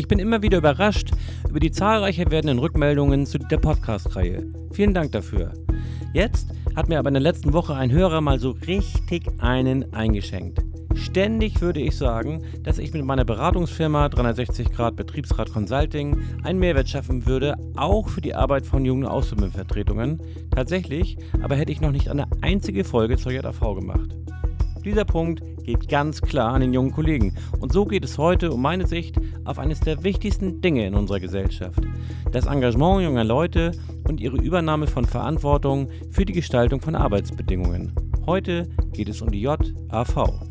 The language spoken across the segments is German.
Ich bin immer wieder überrascht über die zahlreicher werdenden Rückmeldungen zu der Podcast-Reihe. Vielen Dank dafür. Jetzt hat mir aber in der letzten Woche ein Hörer mal so richtig einen eingeschenkt. Ständig würde ich sagen, dass ich mit meiner Beratungsfirma 360 Grad Betriebsrat Consulting einen Mehrwert schaffen würde, auch für die Arbeit von jungen Ausbildungsvertretungen. Tatsächlich aber hätte ich noch nicht eine einzige Folge zur JAV gemacht. Dieser Punkt geht ganz klar an den jungen Kollegen. Und so geht es heute um meine Sicht auf eines der wichtigsten Dinge in unserer Gesellschaft. Das Engagement junger Leute und ihre Übernahme von Verantwortung für die Gestaltung von Arbeitsbedingungen. Heute geht es um die JAV.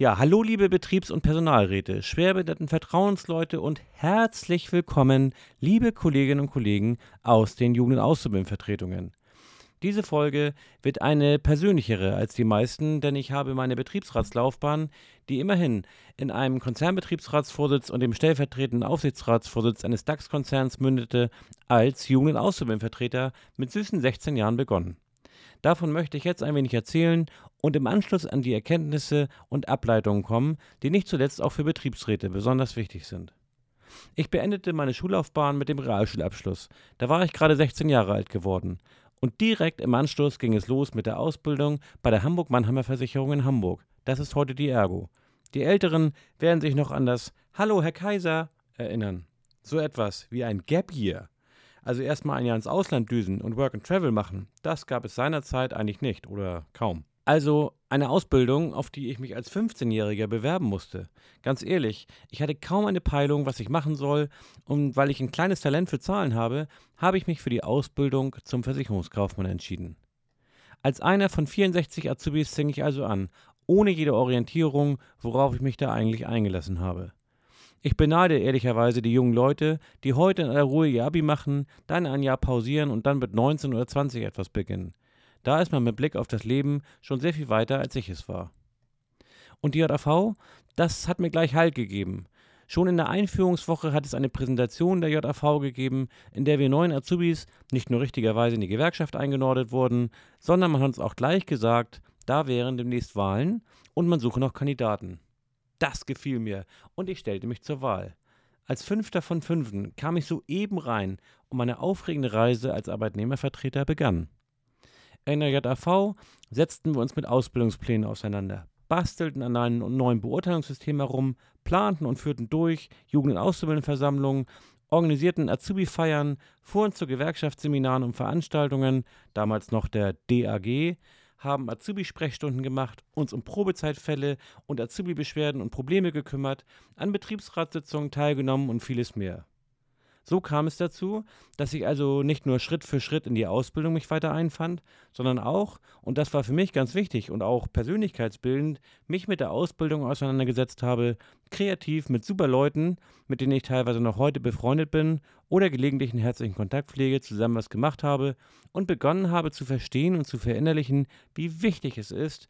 Ja, hallo liebe Betriebs- und Personalräte, schwerbehinderten Vertrauensleute und herzlich willkommen, liebe Kolleginnen und Kollegen aus den Jugend- und Auszubildendenvertretungen. Diese Folge wird eine persönlichere als die meisten, denn ich habe meine Betriebsratslaufbahn, die immerhin in einem Konzernbetriebsratsvorsitz und dem stellvertretenden Aufsichtsratsvorsitz eines DAX-Konzerns mündete, als Jugend- und Auszubildendenvertreter mit süßen 16 Jahren begonnen. Davon möchte ich jetzt ein wenig erzählen und im Anschluss an die Erkenntnisse und Ableitungen kommen, die nicht zuletzt auch für Betriebsräte besonders wichtig sind. Ich beendete meine Schullaufbahn mit dem Realschulabschluss. Da war ich gerade 16 Jahre alt geworden. Und direkt im Anschluss ging es los mit der Ausbildung bei der Hamburg-Mannheimer Versicherung in Hamburg. Das ist heute die Ergo. Die Älteren werden sich noch an das Hallo, Herr Kaiser erinnern. So etwas wie ein Gap Year also erstmal ein Jahr ins Ausland düsen und Work and Travel machen, das gab es seinerzeit eigentlich nicht oder kaum. Also eine Ausbildung, auf die ich mich als 15-Jähriger bewerben musste. Ganz ehrlich, ich hatte kaum eine Peilung, was ich machen soll, und weil ich ein kleines Talent für Zahlen habe, habe ich mich für die Ausbildung zum Versicherungskaufmann entschieden. Als einer von 64 Azubis fing ich also an, ohne jede Orientierung, worauf ich mich da eigentlich eingelassen habe. Ich beneide ehrlicherweise die jungen Leute, die heute in aller Ruhe ihr Abi machen, dann ein Jahr pausieren und dann mit 19 oder 20 etwas beginnen. Da ist man mit Blick auf das Leben schon sehr viel weiter, als ich es war. Und die JAV, das hat mir gleich Halt gegeben. Schon in der Einführungswoche hat es eine Präsentation der JAV gegeben, in der wir neuen Azubis nicht nur richtigerweise in die Gewerkschaft eingenordet wurden, sondern man hat uns auch gleich gesagt, da wären demnächst Wahlen und man suche noch Kandidaten. Das gefiel mir und ich stellte mich zur Wahl. Als Fünfter von Fünften kam ich soeben rein und meine aufregende Reise als Arbeitnehmervertreter begann. In der JAV setzten wir uns mit Ausbildungsplänen auseinander, bastelten an einem neuen Beurteilungssystem herum, planten und führten durch Jugend- und Auszubildendenversammlungen, organisierten Azubi-Feiern, fuhren zu Gewerkschaftsseminaren und Veranstaltungen, damals noch der DAG, haben Azubi-Sprechstunden gemacht, uns um Probezeitfälle und Azubi-Beschwerden und Probleme gekümmert, an Betriebsratssitzungen teilgenommen und vieles mehr. So kam es dazu, dass ich also nicht nur Schritt für Schritt in die Ausbildung mich weiter einfand, sondern auch, und das war für mich ganz wichtig und auch persönlichkeitsbildend, mich mit der Ausbildung auseinandergesetzt habe, kreativ mit super Leuten, mit denen ich teilweise noch heute befreundet bin oder gelegentlich einen herzlichen Kontakt pflege, zusammen was gemacht habe und begonnen habe zu verstehen und zu verinnerlichen, wie wichtig es ist,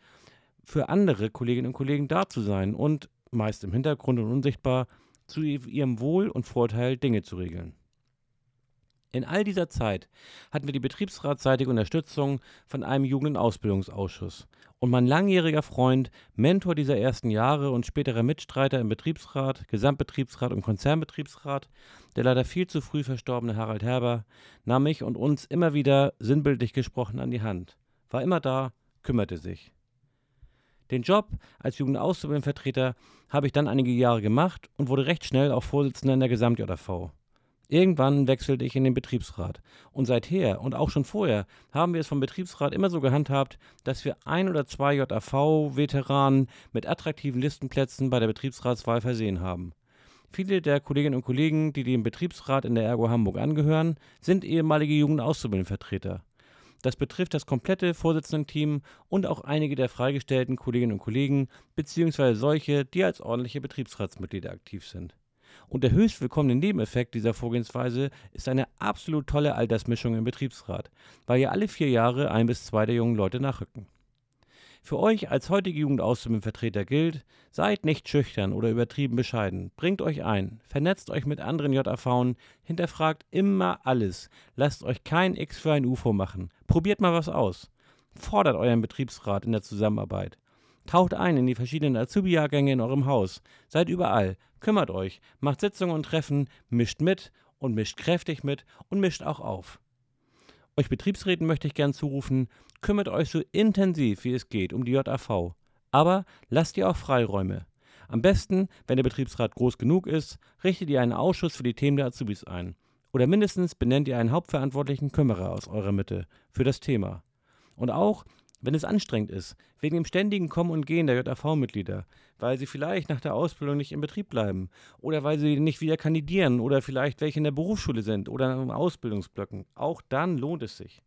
für andere Kolleginnen und Kollegen da zu sein und, meist im Hintergrund und unsichtbar, zu ihrem Wohl und Vorteil Dinge zu regeln. In all dieser Zeit hatten wir die betriebsratseitige Unterstützung von einem Jugend- und Ausbildungsausschuss. Und mein langjähriger Freund, Mentor dieser ersten Jahre und späterer Mitstreiter im Betriebsrat, Gesamtbetriebsrat und Konzernbetriebsrat, der leider viel zu früh verstorbene Harald Herber, nahm mich und uns immer wieder sinnbildlich gesprochen an die Hand, war immer da, kümmerte sich. Den Job als Jugendauszubildendenvertreter habe ich dann einige Jahre gemacht und wurde recht schnell auch Vorsitzender in der Gesamt-JV. Irgendwann wechselte ich in den Betriebsrat. Und seither und auch schon vorher haben wir es vom Betriebsrat immer so gehandhabt, dass wir ein oder zwei JAV-Veteranen mit attraktiven Listenplätzen bei der Betriebsratswahl versehen haben. Viele der Kolleginnen und Kollegen, die dem Betriebsrat in der Ergo Hamburg angehören, sind ehemalige Jugendauszubildendenvertreter. Das betrifft das komplette Vorsitzendenteam und auch einige der freigestellten Kolleginnen und Kollegen beziehungsweise solche, die als ordentliche Betriebsratsmitglieder aktiv sind. Und der höchst willkommene Nebeneffekt dieser Vorgehensweise ist eine absolut tolle Altersmischung im Betriebsrat, weil ja alle vier Jahre ein bis zwei der jungen Leute nachrücken. Für euch als heutige Jugendauszubildendenvertreter gilt, seid nicht schüchtern oder übertrieben bescheiden. Bringt euch ein, vernetzt euch mit anderen JAVen, hinterfragt immer alles. Lasst euch kein X für ein UFO machen. Probiert mal was aus. Fordert euren Betriebsrat in der Zusammenarbeit. Taucht ein in die verschiedenen Azubi-Jahrgänge in eurem Haus. Seid überall. Kümmert euch. Macht Sitzungen und Treffen. Mischt mit und mischt kräftig mit und mischt auch auf. Euch Betriebsräten möchte ich gern zurufen, kümmert euch so intensiv wie es geht um die JAV. Aber lasst ihr auch Freiräume. Am besten, wenn der Betriebsrat groß genug ist, richtet ihr einen Ausschuss für die Themen der Azubis ein. Oder mindestens benennt ihr einen hauptverantwortlichen Kümmerer aus eurer Mitte für das Thema. Und auch, wenn es anstrengend ist, wegen dem ständigen Kommen und Gehen der JAV-Mitglieder, weil sie vielleicht nach der Ausbildung nicht im Betrieb bleiben oder weil sie nicht wieder kandidieren oder vielleicht welche in der Berufsschule sind oder in Ausbildungsblöcken, auch dann lohnt es sich.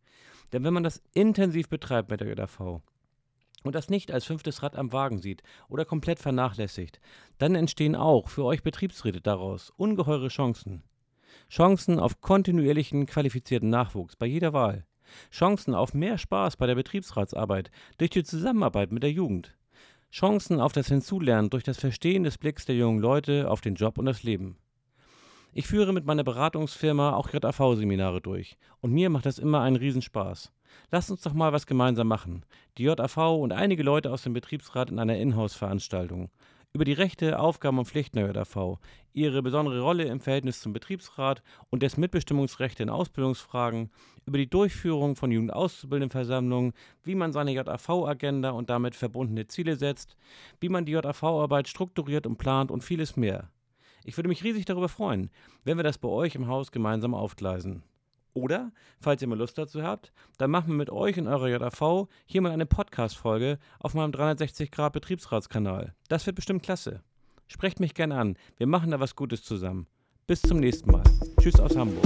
Denn wenn man das intensiv betreibt mit der JAV und das nicht als fünftes Rad am Wagen sieht oder komplett vernachlässigt, dann entstehen auch für euch Betriebsräte daraus ungeheure Chancen. Chancen auf kontinuierlichen qualifizierten Nachwuchs bei jeder Wahl. Chancen auf mehr Spaß bei der Betriebsratsarbeit durch die Zusammenarbeit mit der Jugend. Chancen auf das Hinzulernen durch das Verstehen des Blicks der jungen Leute auf den Job und das Leben. Ich führe mit meiner Beratungsfirma auch JAV-Seminare durch und mir macht das immer einen Riesenspaß. Lasst uns doch mal was gemeinsam machen. Die JAV und einige Leute aus dem Betriebsrat in einer Inhouse-Veranstaltung über die Rechte, Aufgaben und Pflichten der JAV, ihre besondere Rolle im Verhältnis zum Betriebsrat und dessen Mitbestimmungsrechte in Ausbildungsfragen, über die Durchführung von Jugendauszubildendenversammlungen, wie man seine JAV-Agenda und damit verbundene Ziele setzt, wie man die JAV-Arbeit strukturiert und plant und vieles mehr. Ich würde mich riesig darüber freuen, wenn wir das bei euch im Haus gemeinsam aufgleisen. Oder, falls ihr mal Lust dazu habt, dann machen wir mit euch in eurer JAV hier mal eine Podcast-Folge auf meinem 360-Grad-Betriebsratskanal. Das wird bestimmt klasse. Sprecht mich gerne an. Wir machen da was Gutes zusammen. Bis zum nächsten Mal. Tschüss aus Hamburg.